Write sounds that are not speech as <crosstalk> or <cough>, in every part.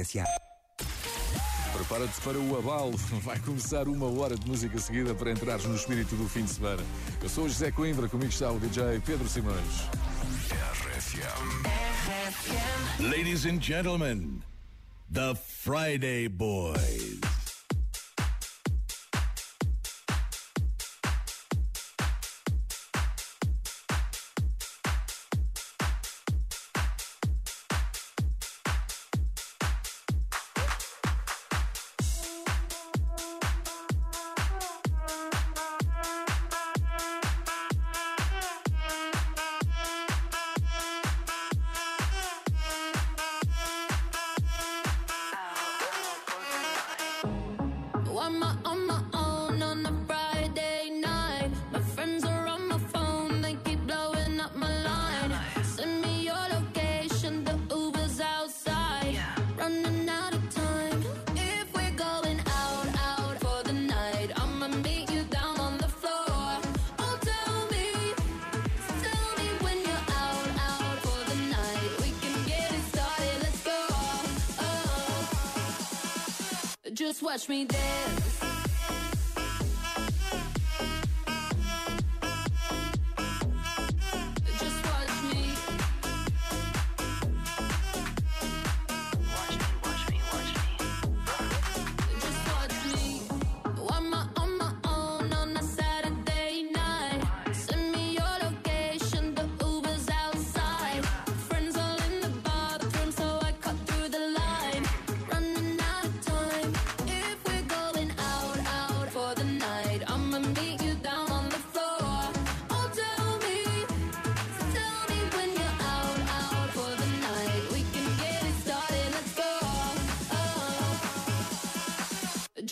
S.A. Prepara-te para o abalo. <laughs> Vai começar uma hora de música seguida para entrares no espírito do fim de semana. Eu sou o José Coimbra, comigo está o DJ Pedro Simões. RFM. Ladies and gentlemen, The Friday Boys.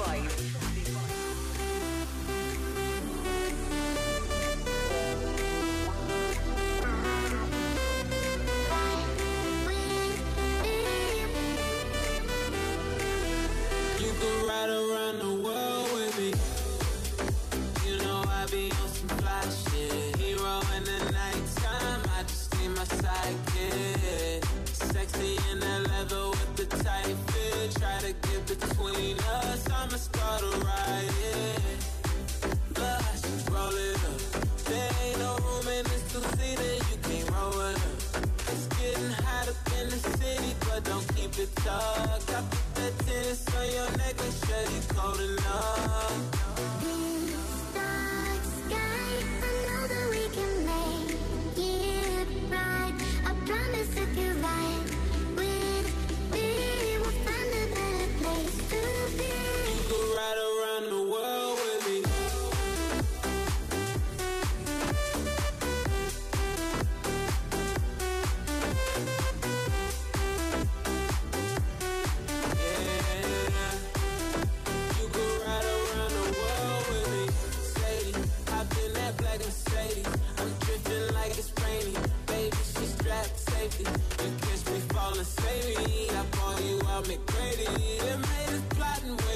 vibe. Wanna save me? I bought you out McGrady. It made us plotting.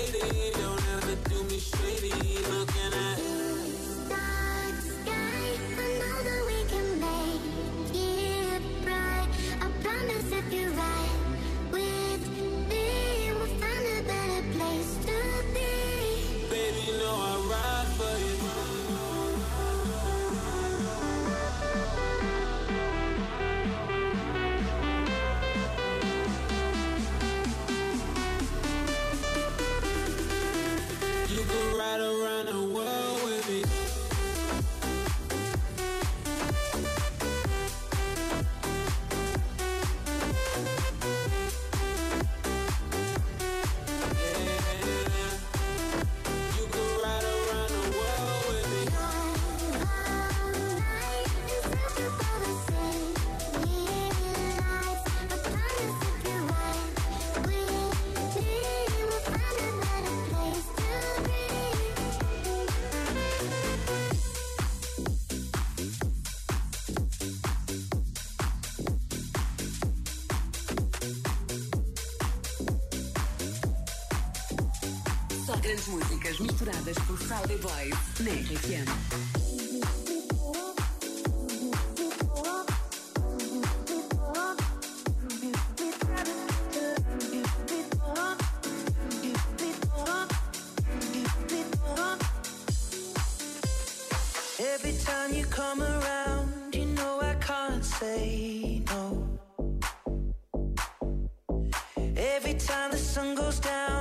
Every time the sun goes down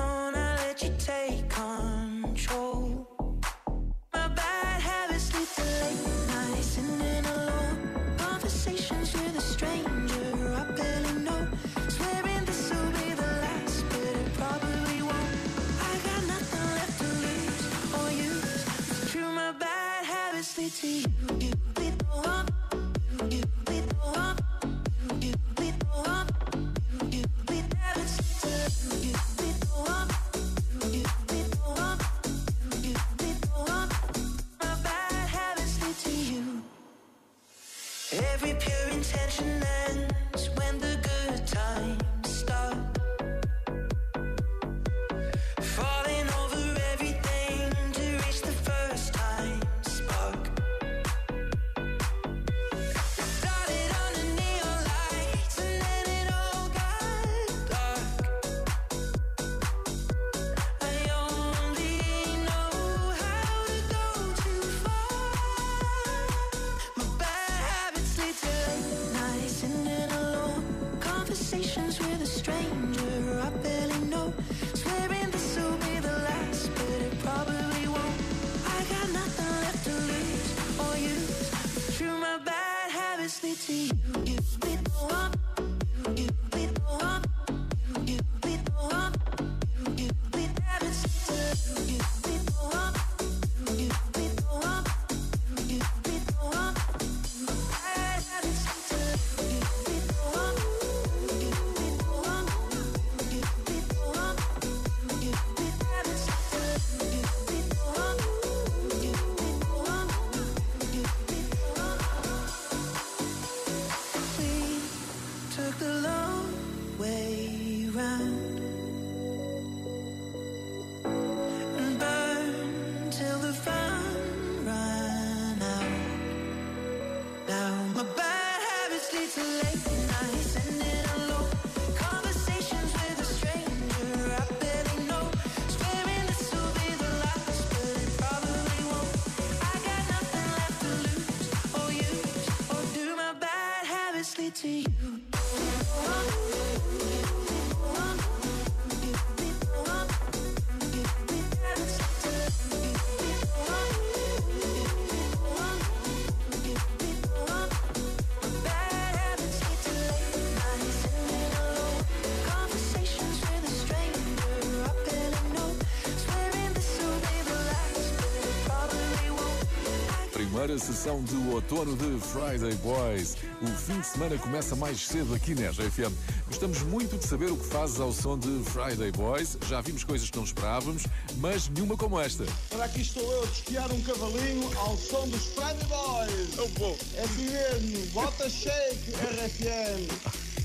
sessão do outono de Friday Boys. O fim de semana começa mais cedo aqui na GFM. Gostamos muito de saber o que fazes ao som de Friday Boys. Já vimos coisas que não esperávamos, mas nenhuma como esta. Para aqui estou eu a desfiar um cavalinho ao som dos Friday Boys. Eu vou. É mesmo. Bota shake, RFM.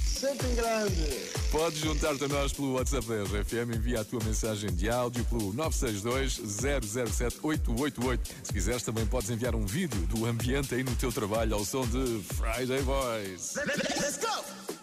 Sempre grande. Podes juntar-te a nós pelo WhatsApp da RFM, envia a tua mensagem de áudio pelo 962 007 888. Se quiseres, também podes enviar um vídeo do ambiente aí no teu trabalho ao som de Friday Boys. Let's go!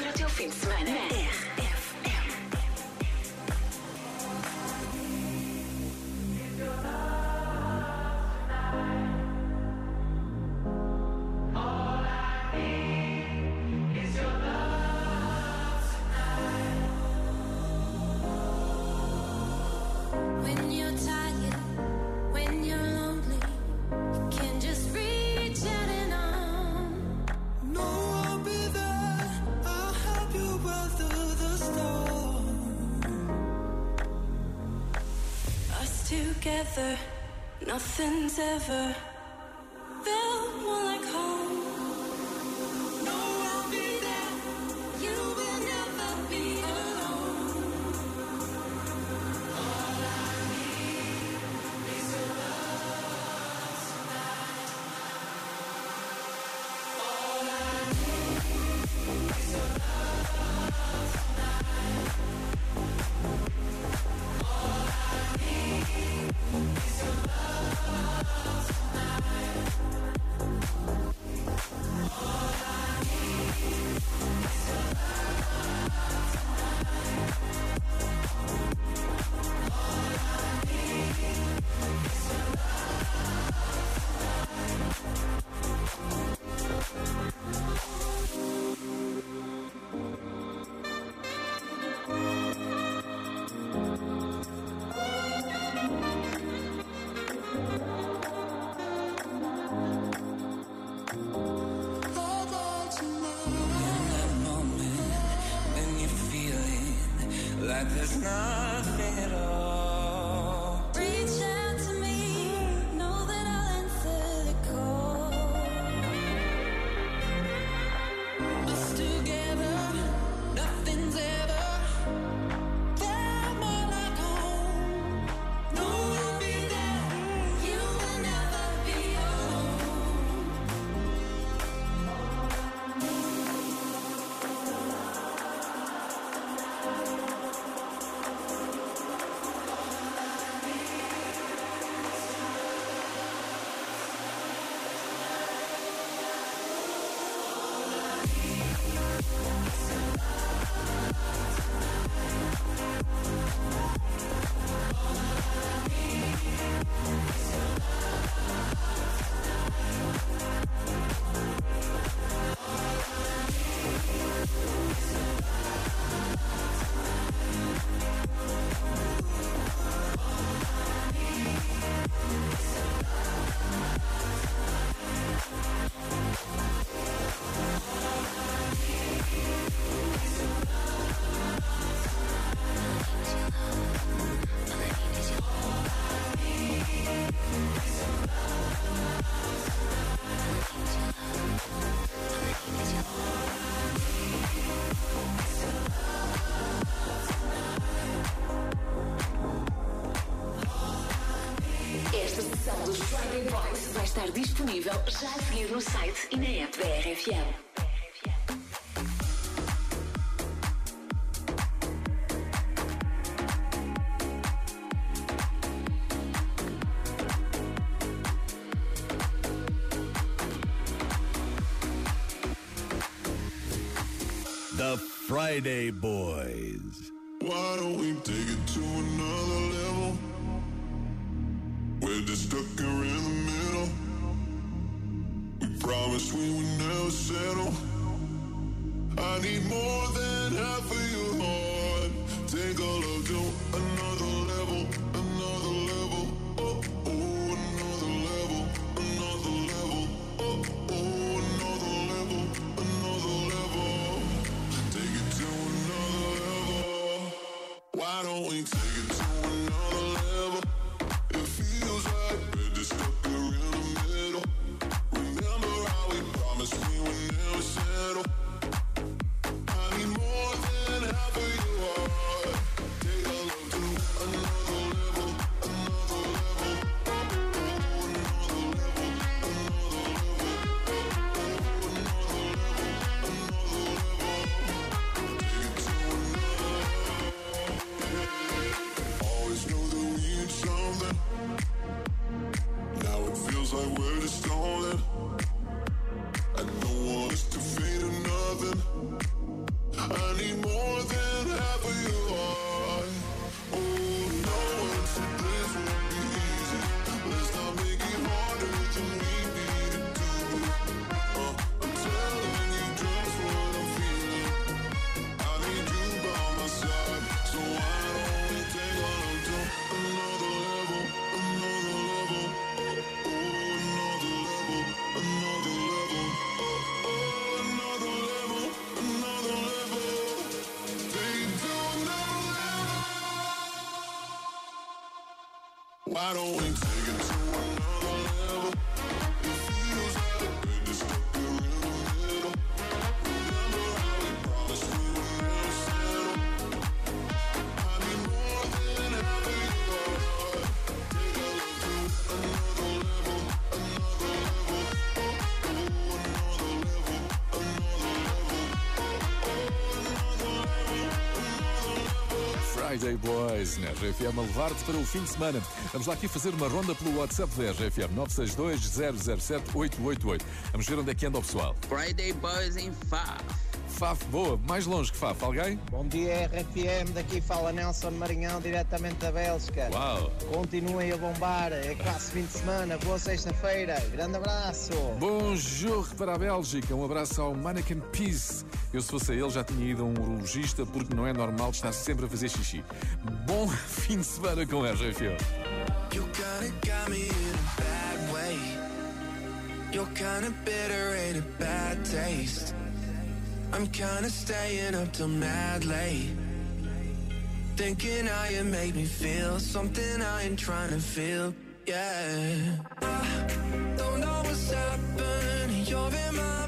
durante o fim de semana. ever. there's nothing disponível já a seguir no site e na app da RFM. The Friday Boys. Why don't we take it to another settle na RFM, a levar-te para o fim de semana. Vamos lá aqui fazer uma ronda pelo WhatsApp da RFM, 962-007-888. Vamos ver onde é que anda o pessoal. Friday Boys em Faf. Faf, boa, mais longe que Faf, alguém? Bom dia, RFM. Daqui fala Nelson Marinhão, diretamente da Bélgica. Uau! Continuem a bombar. É quase fim de semana. Boa sexta-feira. Grande abraço. Bonjour para a Bélgica, um abraço ao Mannequin Peace. Eu, se fosse ele, já tinha ido a um urologista porque não é normal estar sempre a fazer xixi. Bom <laughs> fim de semana com a RFM. You kinda got me in a bad way. You're kinda bitter, a bad taste. I'm kinda staying up till mad late. Thinking how you me feel something I ain't trying to feel. Yeah. I don't know what's happening. You're in my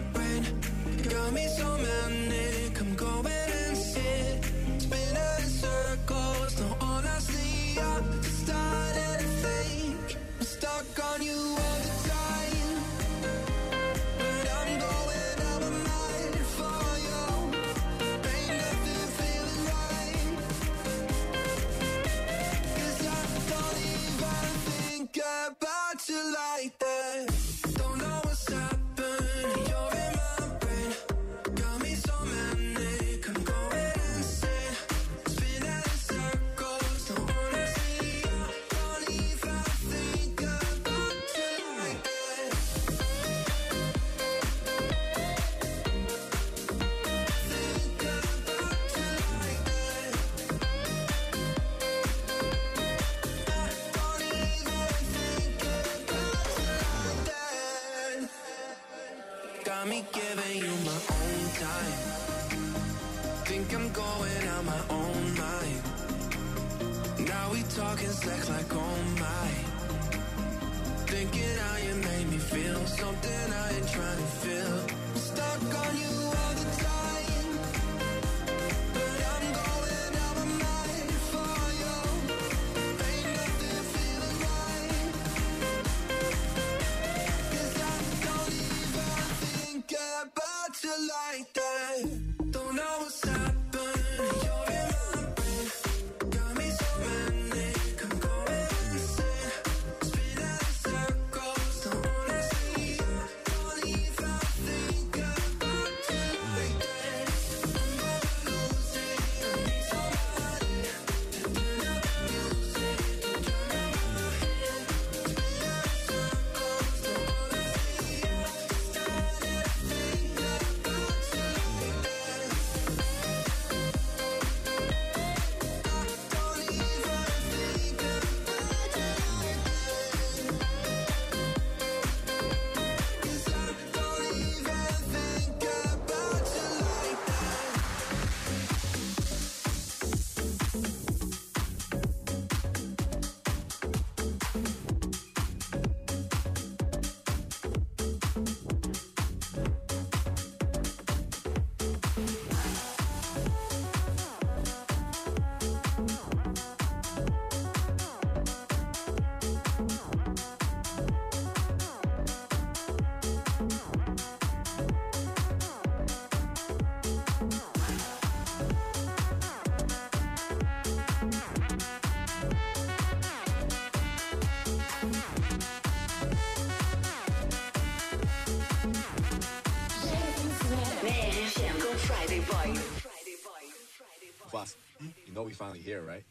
com Friday Boys. Boss, you know we finally here, right?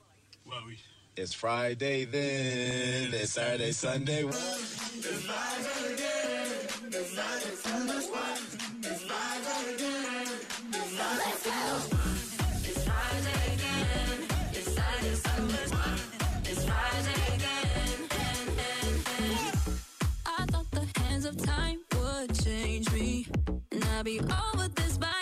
Well, we... It's Friday then. It's Saturday, Sunday. It's Friday again. It's Saturday, Sunday. It's Friday again. I thought the hands of time would change me. And I'd be over this by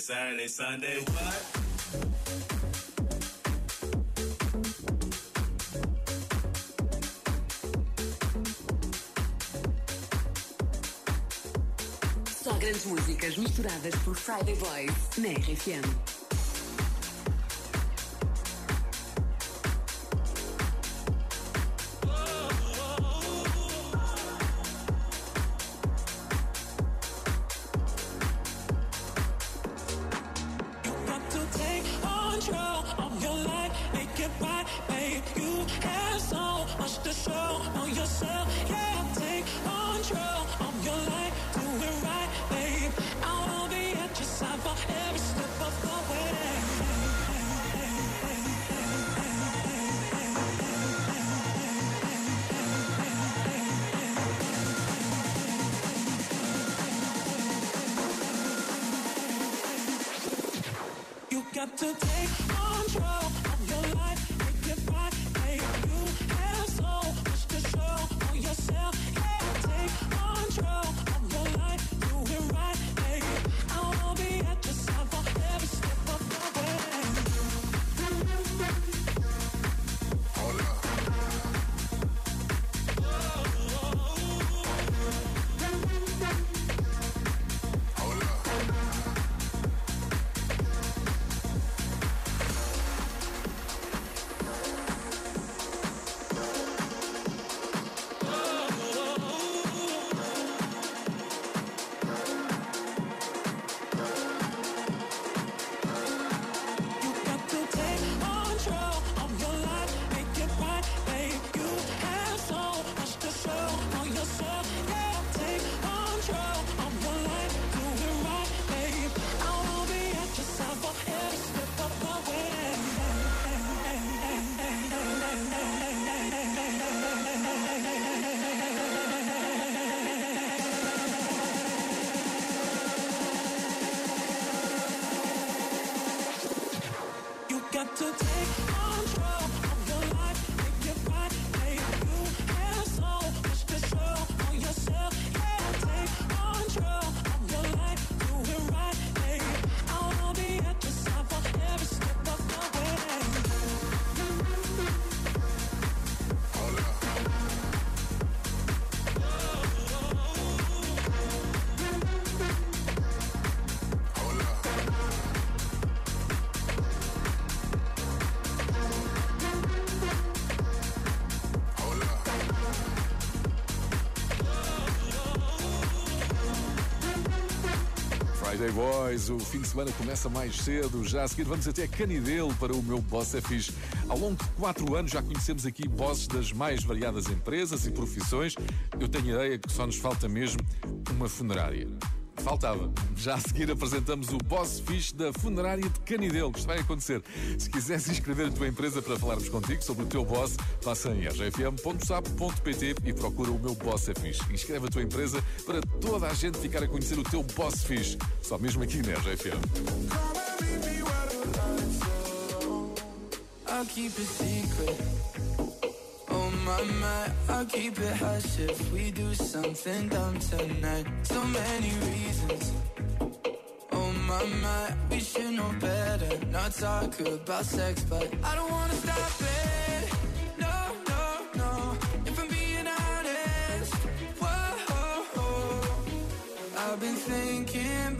Saturday, Sunday, what? Só grandes músicas misturadas por Friday Boys na RFM. Friday Boys, o fim de semana começa mais cedo. Já a seguir vamos até Canidelo para o meu Boss é Ao longo de quatro anos já conhecemos aqui bosses das mais variadas empresas e profissões. Eu tenho a ideia que só nos falta mesmo uma funerária. Faltava. Já a seguir apresentamos o boss fixe da funerária de Canidelo, que isto vai acontecer. Se quiseres inscrever a tua empresa para falarmos contigo sobre o teu boss, passa em rgfm.sap.pt e procura o meu boss é fixe. Inscreve a tua empresa para toda a gente ficar a conhecer o teu boss fixe. Só mesmo aqui na RGFM. I'll keep it secret. My my, I'll keep it hush if we do something dumb tonight. So many reasons. Oh my my, we should know better. Not talk about sex, but I don't wanna stop it.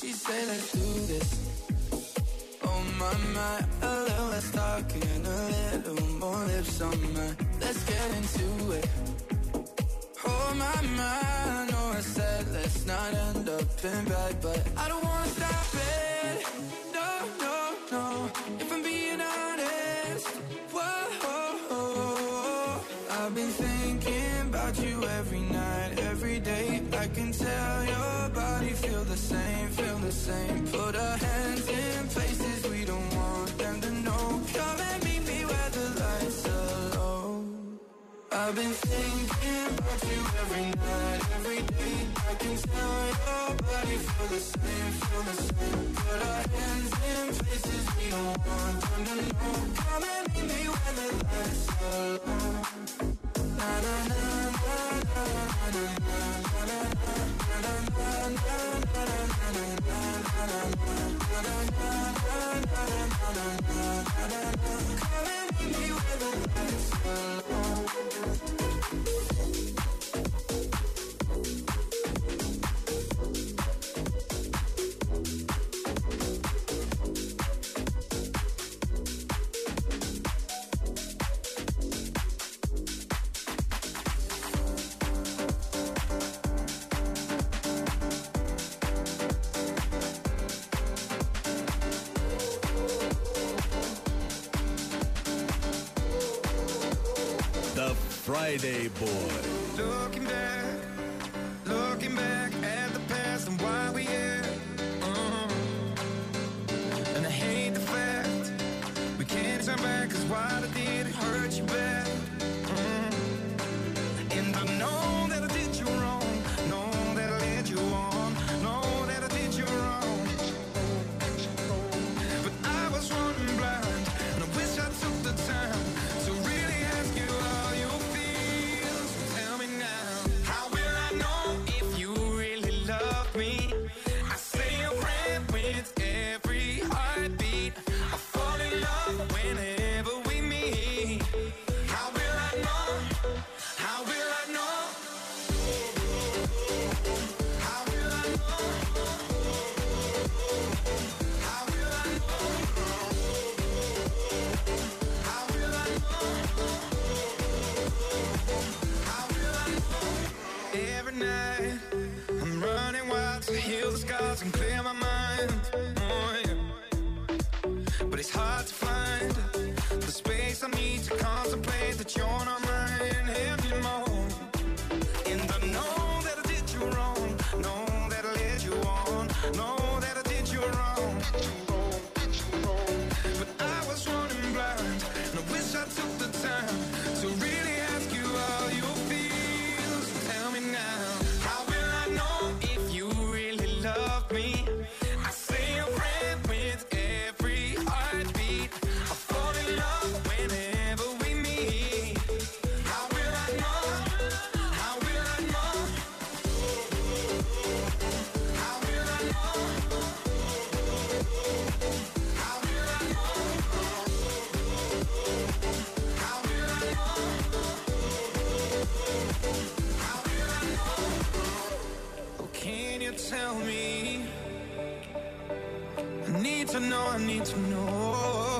She said, let's do this. Oh my, my, a little less talking, a little more lips on mine. Let's get into it. Oh my, my, I know I said let's not end up in bed, but I don't wanna stop I've been thinking about you every night, every day. I can tell your body feel the same, feel the same. Put our hands in places we don't want them to know. Come and meet me where the lights are low. Na na na na na na na na na na na Come and meet me where the be with us alone. Boy. need to know, I need to know.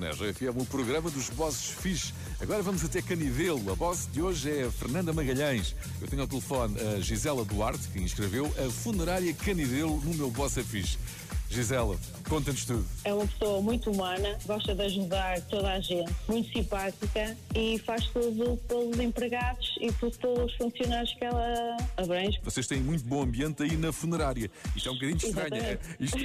na RFM, o programa dos bosses fixe. Agora vamos até Canidelo. A boss de hoje é a Fernanda Magalhães. Eu tenho ao telefone a Gisela Duarte, que inscreveu a funerária Canidelo no meu boss é fixe. Gisela, conta-nos tudo. É uma pessoa muito humana, gosta de ajudar toda a gente, muito simpática e faz tudo pelos empregados e por todos os funcionários que ela abrange. Vocês têm muito bom ambiente aí na funerária. Isto é um bocadinho estranho. é? Isto,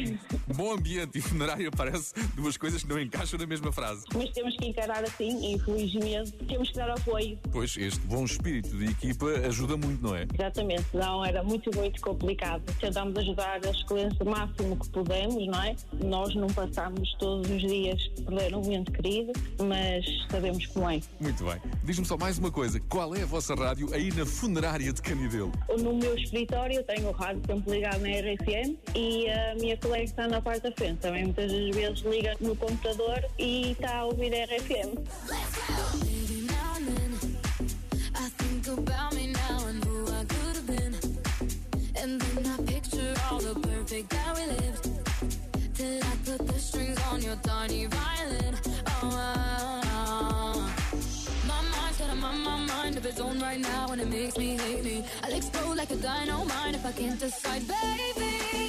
bom ambiente e funerária parece duas coisas que não encaixam na mesma frase. Mas temos que encarar assim e infelizmente temos que dar apoio. Pois este bom espírito de equipa ajuda muito, não é? Exatamente, não era muito, muito complicado. Tentamos ajudar as clientes o máximo que não é? Nós não passamos todos os dias por perder um ente querido, mas sabemos como é. Muito bem. Diz-me só mais uma coisa. Qual é a vossa rádio aí na funerária de Canidelo? No meu escritório tenho o rádio sempre ligado na RFM e a minha colega que está na parte da frente também muitas das vezes liga no computador e está a ouvir a RFM. Maybe now I put the strings on your tiny violin. Oh, my mind's got a mind, my mind its right now, and it makes me hate me. I'll explode like a dynamite if I can't decide, baby.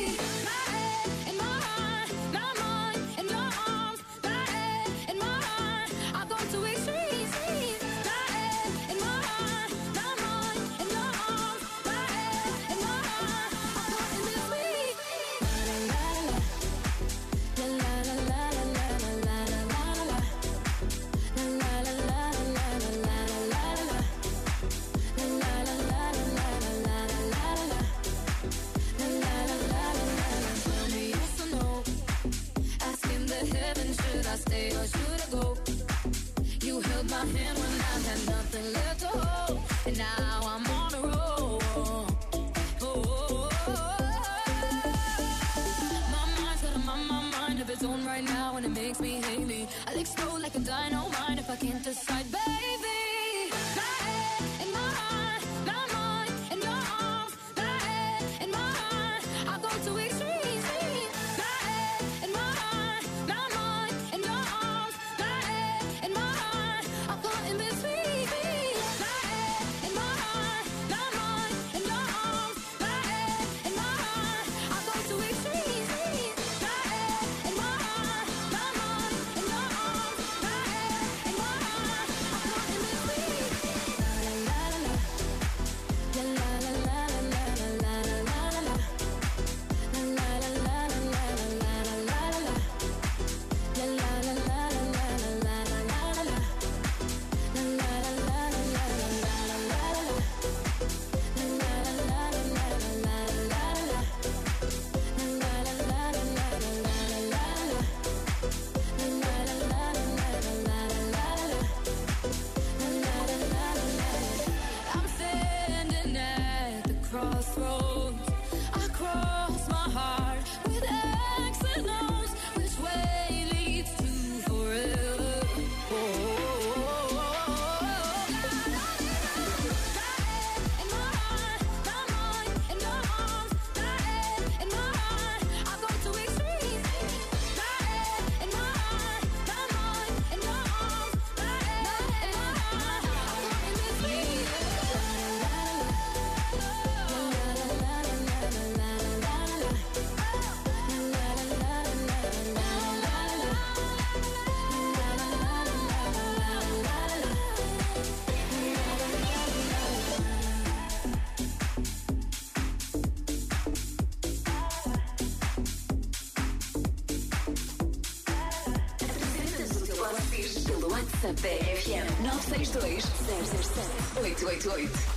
Bem FM 962 007 888.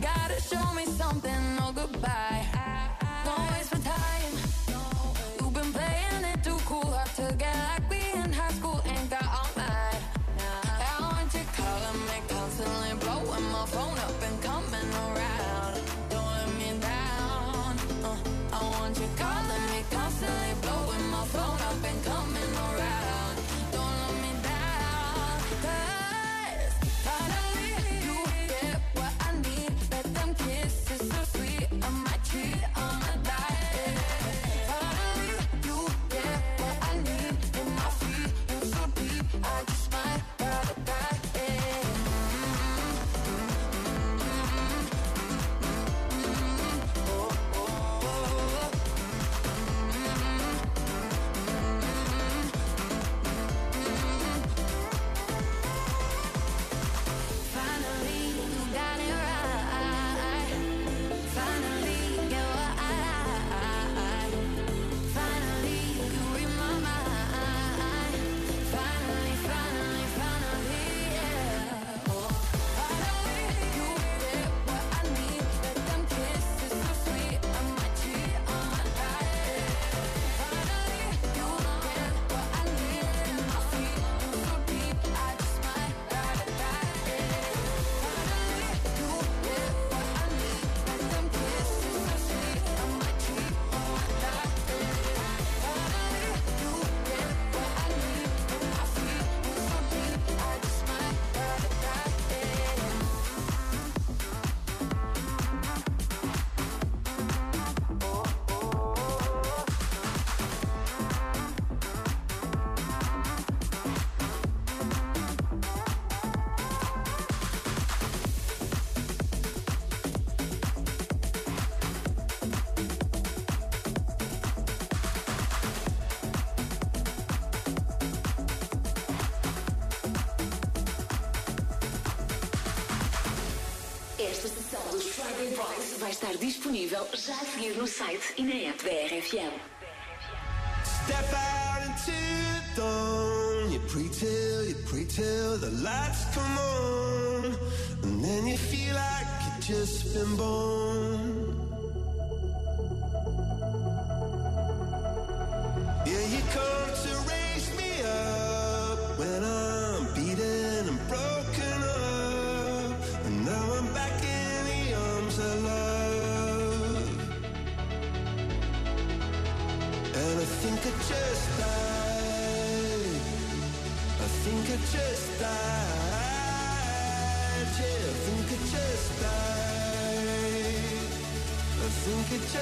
Gotta show estar disponível já a seguir no site e na app da RFM. Step out into dawn. You pray till, you pray till the lights come on. And then you feel like you've just been born.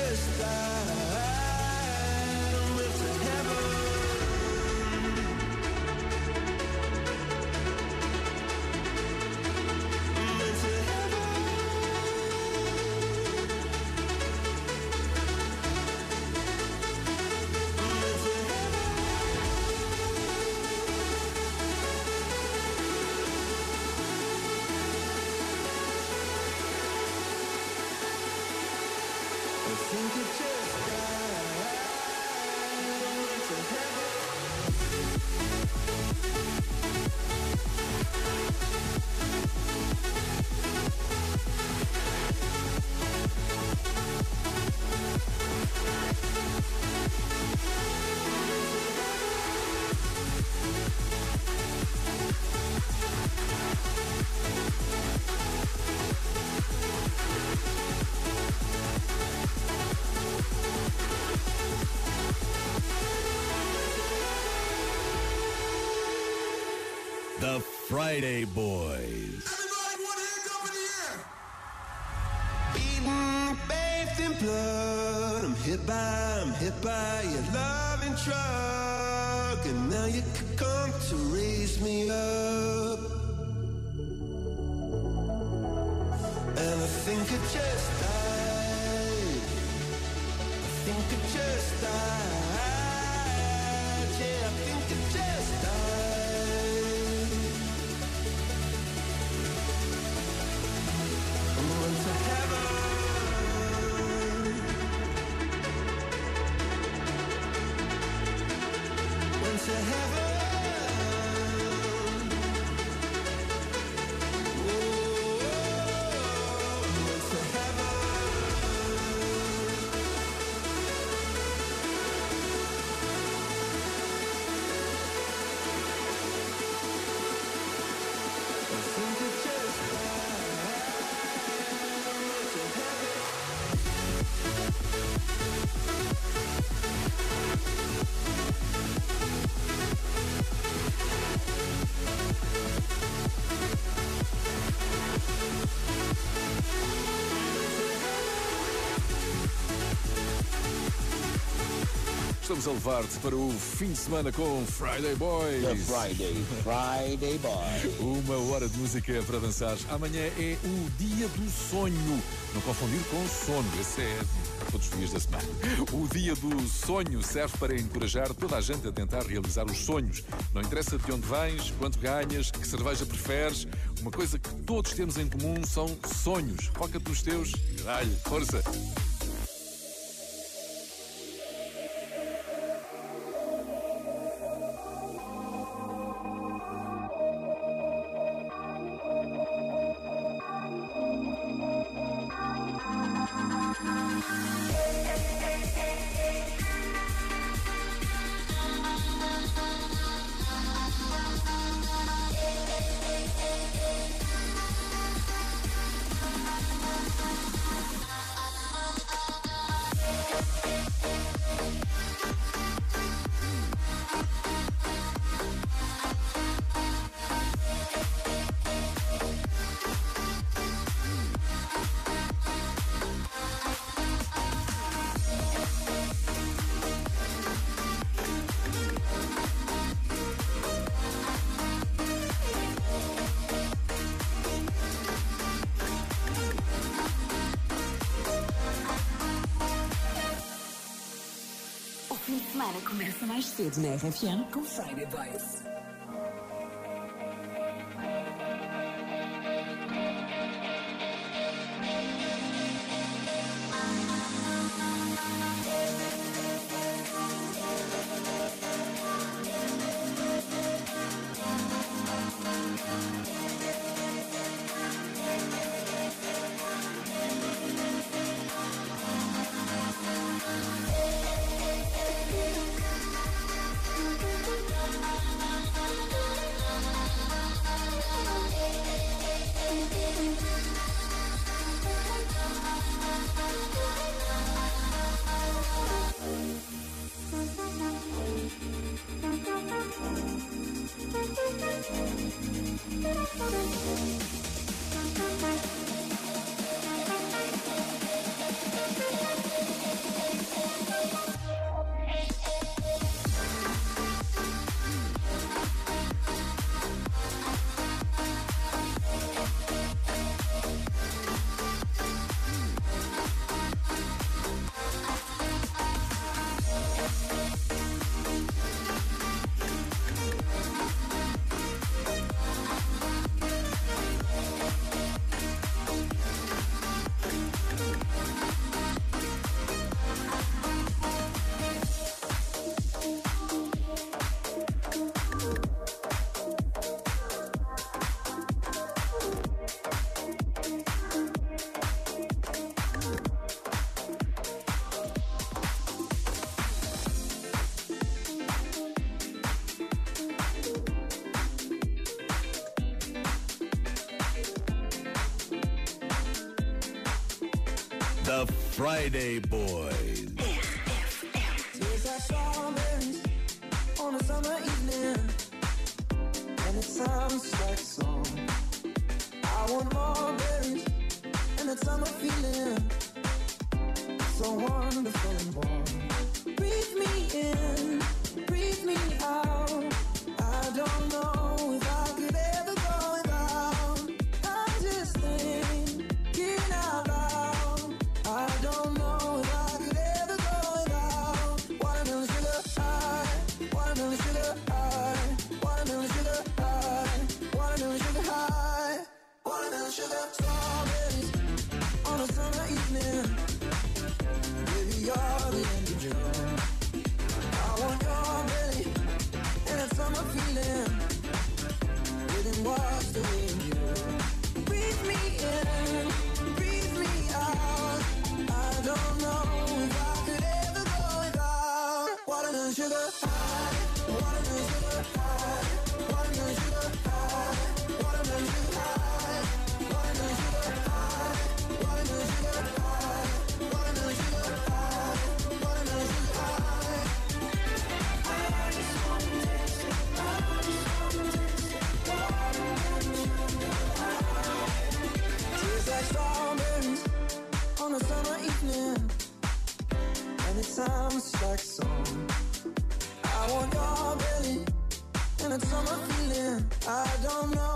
just Friday Boys. Bathed in blood. I'm hit by, I'm hit by your love and trust. Estamos a levar-te para o fim de semana com Friday Boys. The Friday, Friday Boys. Uma hora de música para dançar. Amanhã é o dia do sonho. Não confundir com sono. Esse é para todos os dias da semana. O dia do sonho serve para encorajar toda a gente a tentar realizar os sonhos. Não interessa de onde vens, quanto ganhas, que cerveja preferes. Uma coisa que todos temos em comum são sonhos. Foca-te nos teus e dá-lhe força. Mais cedo na RFM com Friday Boys. Friday Boy. time like song. I want your belly, and it's summer feeling. I don't know.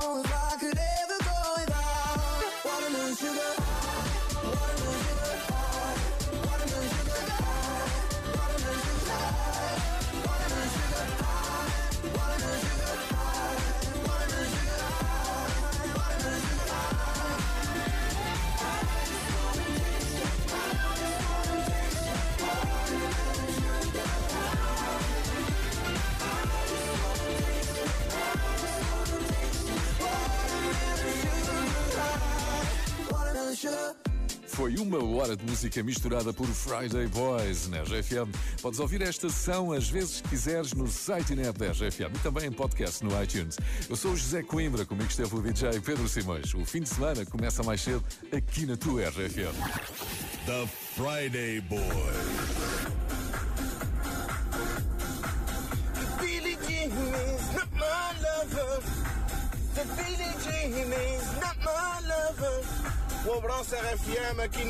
Foi uma hora de música misturada por Friday Boys na GFM. Podes ouvir esta sessão às vezes que quiseres no site e na app da GFM e também em podcast no iTunes. Eu sou o José Coimbra, comigo esteve o DJ Pedro Simões. O fim de semana começa mais cedo aqui na tua RFM. The Friday Boys. The Billie Jean is not my lover. Um abraço RFM aqui